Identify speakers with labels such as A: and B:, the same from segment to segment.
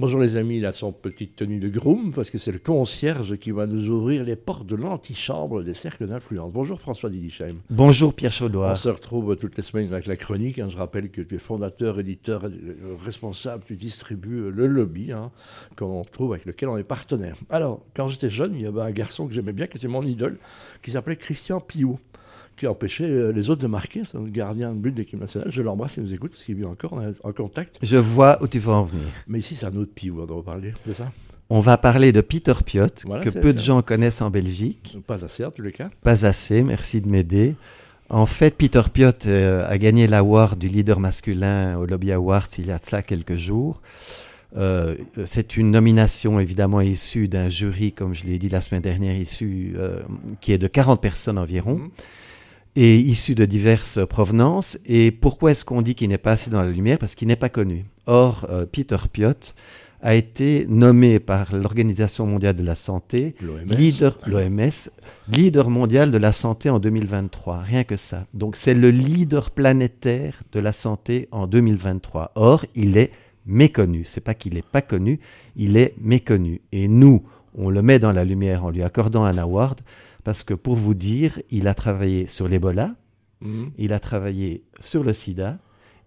A: Bonjour les amis, il a son petite tenue de groom parce que c'est le concierge qui va nous ouvrir les portes de l'antichambre des cercles d'influence. Bonjour François Didichem.
B: Bonjour Pierre Chaudoir.
A: On se retrouve toutes les semaines avec la chronique. hein. Je rappelle que tu es fondateur, éditeur, euh, responsable, tu distribues le lobby hein, qu'on trouve avec lequel on est partenaire. Alors, quand j'étais jeune, il y avait un garçon que j'aimais bien, qui était mon idole, qui s'appelait Christian Piou qui empêchait euh, les autres de marquer. C'est un gardien de but de l'équipe nationale. Je l'embrasse, il nous écoute parce qu'il vit encore en, contact.
B: Je vois où tu veux en venir.
A: Mais ici, c'est un autre Piou, on va parler de ça?
B: On va parler de Peter Piot,
A: Voilà,
B: que peu de
A: ça.
B: gens connaissent en Belgique.
A: Pas assez en tous les cas.
B: Pas assez, merci de m'aider. En fait, Peter Piot euh, a gagné l'award du leader masculin au Lobby Awards il y a de cela quelques jours. Euh, c'est une nomination évidemment issue d'un jury, comme je l'ai dit la semaine dernière, issu, euh, qui est de 40 personnes environ.
A: Mhm.
B: Et issu de diverses provenances. Et pourquoi est-ce qu'on dit qu'il n'est pas assez dans la lumière? Parce qu'il n'est pas connu. Or, euh, Peter Piot a été nommé par l'Organisation mondiale de la santé leader, l'OMS, leader mondial de la santé en 2023. Rien que ça. Donc c'est le leader planétaire de la santé en 2023. Or, il est méconnu. C'est pas qu'il n'est pas connu, il est méconnu. Et nous, on le met dans la lumière en lui accordant un award parce que pour vous dire, il a travaillé sur l'Ebola,
A: Mhm.
B: il a travaillé sur le sida,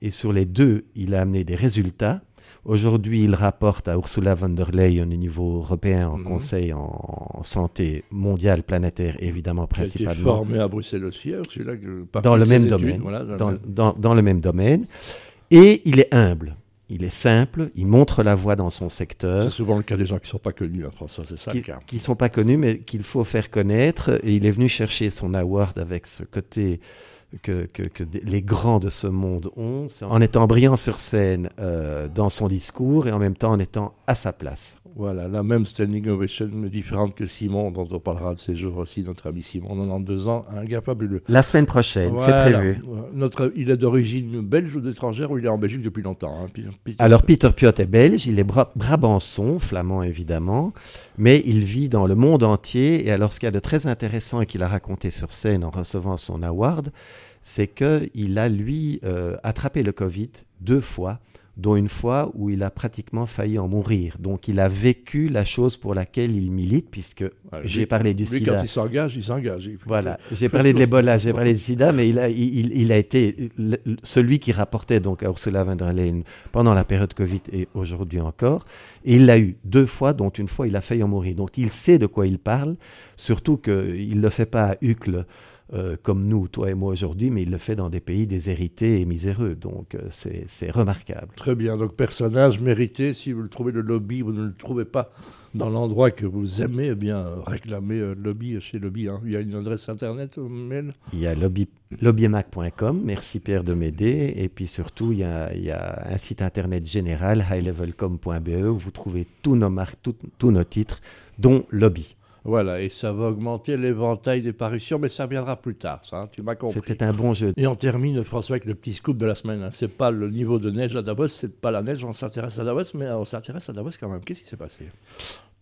B: et sur les deux, il a amené des résultats. Aujourd'hui, il rapporte à Ursula von der Leyen au niveau européen, en
A: Mhm.
B: Conseil en santé mondiale, planétaire, évidemment, principalement,
A: formé à Bruxelles aussi, hein, par
B: dans le même
A: études,
B: domaine.
A: voilà, dans le
B: dans,
A: même-
B: dans- dans le même domaine. Et il est humble, il est simple, il montre la voie dans son secteur.
A: C'est souvent le cas des gens qui ne sont pas connus, hein, François, c'est ça
B: qui
A: le cas.
B: ne sont pas connus, mais qu'il faut faire connaître. Et il est venu chercher son award avec ce côté que, que- que des- les grands de ce monde ont, en étant brillant sur scène euh, dans son discours et en même temps en étant à sa place.
A: Voilà, la même standing ovation, mais différente que Simon, dont on parlera de ces jours aussi, notre ami Simon, 92 ans, un gars fabuleux.
B: La semaine prochaine,
A: Voilà.
B: c'est prévu.
A: Notre, il est d'origine belge ou d'étrangère, ou il est en Belgique depuis longtemps hein, Peter-
B: Alors Peter Piot est belge, il est bra- brabançon, flamand évidemment, mais il vit dans le monde entier. Et alors ce qu'il y a de très intéressant et qu'il a raconté sur scène en recevant son award, c'est qu'il a lui euh, attrapé le Covid deux fois, dont une fois où il a pratiquement failli en mourir. Donc il a vécu la chose pour laquelle il milite, puisque j'ai parlé du
A: Lui,
B: sida.
A: quand il s'engage, il s'engage. Il-
B: Voilà, j'ai parlé de l'Ebola, j'ai parlé du sida, mais il a, il, a été le- celui qui rapportait donc à Ursula von der Leyen pendant la période Covid et aujourd'hui encore. Et il l'a eu deux fois, dont une fois il a failli en mourir. Donc il sait de quoi il parle, surtout qu'il ne le fait pas à Uccle euh, comme nous, toi et moi aujourd'hui, mais il le fait dans des pays déshérités et miséreux. Donc euh, c'est remarquable.
A: Très bien, donc personnage mérité, si vous le trouvez le lobby, vous ne le trouvez pas dans l'endroit que vous aimez, eh bien réclamez euh, lobby chez lobby. hein. Il y a une adresse internet, euh, mail
B: Il y a lobby, lobbymac.com, merci Pierre de m'aider. Et puis surtout, il y, a, il y a un site internet général, highlevelcom.be, où vous trouvez tous nos marques, tous nos titres, dont Lobby.
A: Voilà, et ça va augmenter l'éventail des parutions, mais ça viendra plus tard, ça, hein, tu m'as compris.
B: C'était un bon jeu.
A: Et on termine, François, avec le petit scoop de la semaine. hein. C'est pas le niveau de neige à Davos, c'est pas la neige, on s'intéresse à Davos, mais on s'intéresse à Davos quand même. Qu'est-ce qui s'est passé?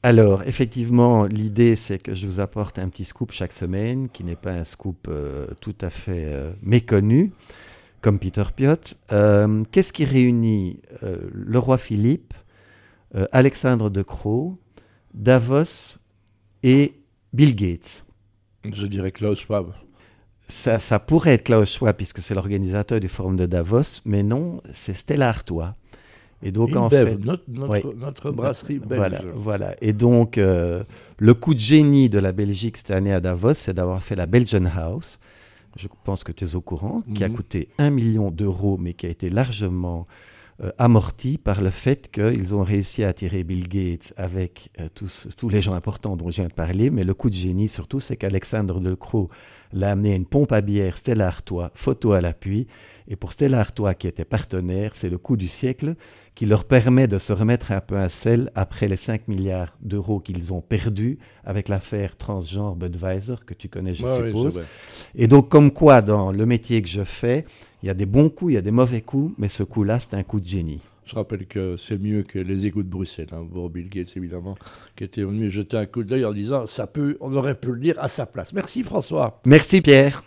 B: Alors, effectivement, l'idée, c'est que je vous apporte un petit scoop chaque semaine, qui n'est pas un scoop euh, tout à fait euh, méconnu, comme Peter Piot. Euh, Qu'est-ce qui réunit le roi Philippe, Alexandre de Croo, Davos et Bill Gates
A: Je dirais Klaus Schwab.
B: ça, ça pourrait être Klaus Schwab, puisque c'est l'organisateur du forum de Davos, mais non, c'est Stella Artois. Et donc,
A: Une
B: en fait,
A: notre, notre,
B: Ouais.
A: notre brasserie belge.
B: Voilà, voilà. Et donc, euh, le coup de génie de la Belgique cette année à Davos, c'est d'avoir fait la Belgian House. Je pense que tu es au courant, qui a
A: Mhm.
B: coûté un million d'euros, mais qui a été largement euh, amorti par le fait qu'ils ont réussi à attirer Bill Gates avec euh, tous, tous les gens importants dont je viens de parler. Mais le coup de génie, surtout, c'est qu'Alexandre Delcroix l'a amené à une pompe à bière Stella Artois, photo à l'appui. Et pour Stella Artois, qui était partenaire, c'est le coup du siècle qui leur permet de se remettre un peu à sel après les 5 milliards d'euros qu'ils ont perdus avec l'affaire transgenre Budweiser, que tu connais, je suppose. Et donc, comme quoi, dans le métier que je fais, il y a des bons coups, il y a des mauvais coups, mais ce coup-là, c'est un coup de génie.
A: Je rappelle que c'est mieux que les égouts de Bruxelles, hein, pour Bill Gates évidemment, qui était venu jeter un coup d'œil en disant ça peut, on aurait pu le dire à sa place. Merci François.
B: Merci Pierre.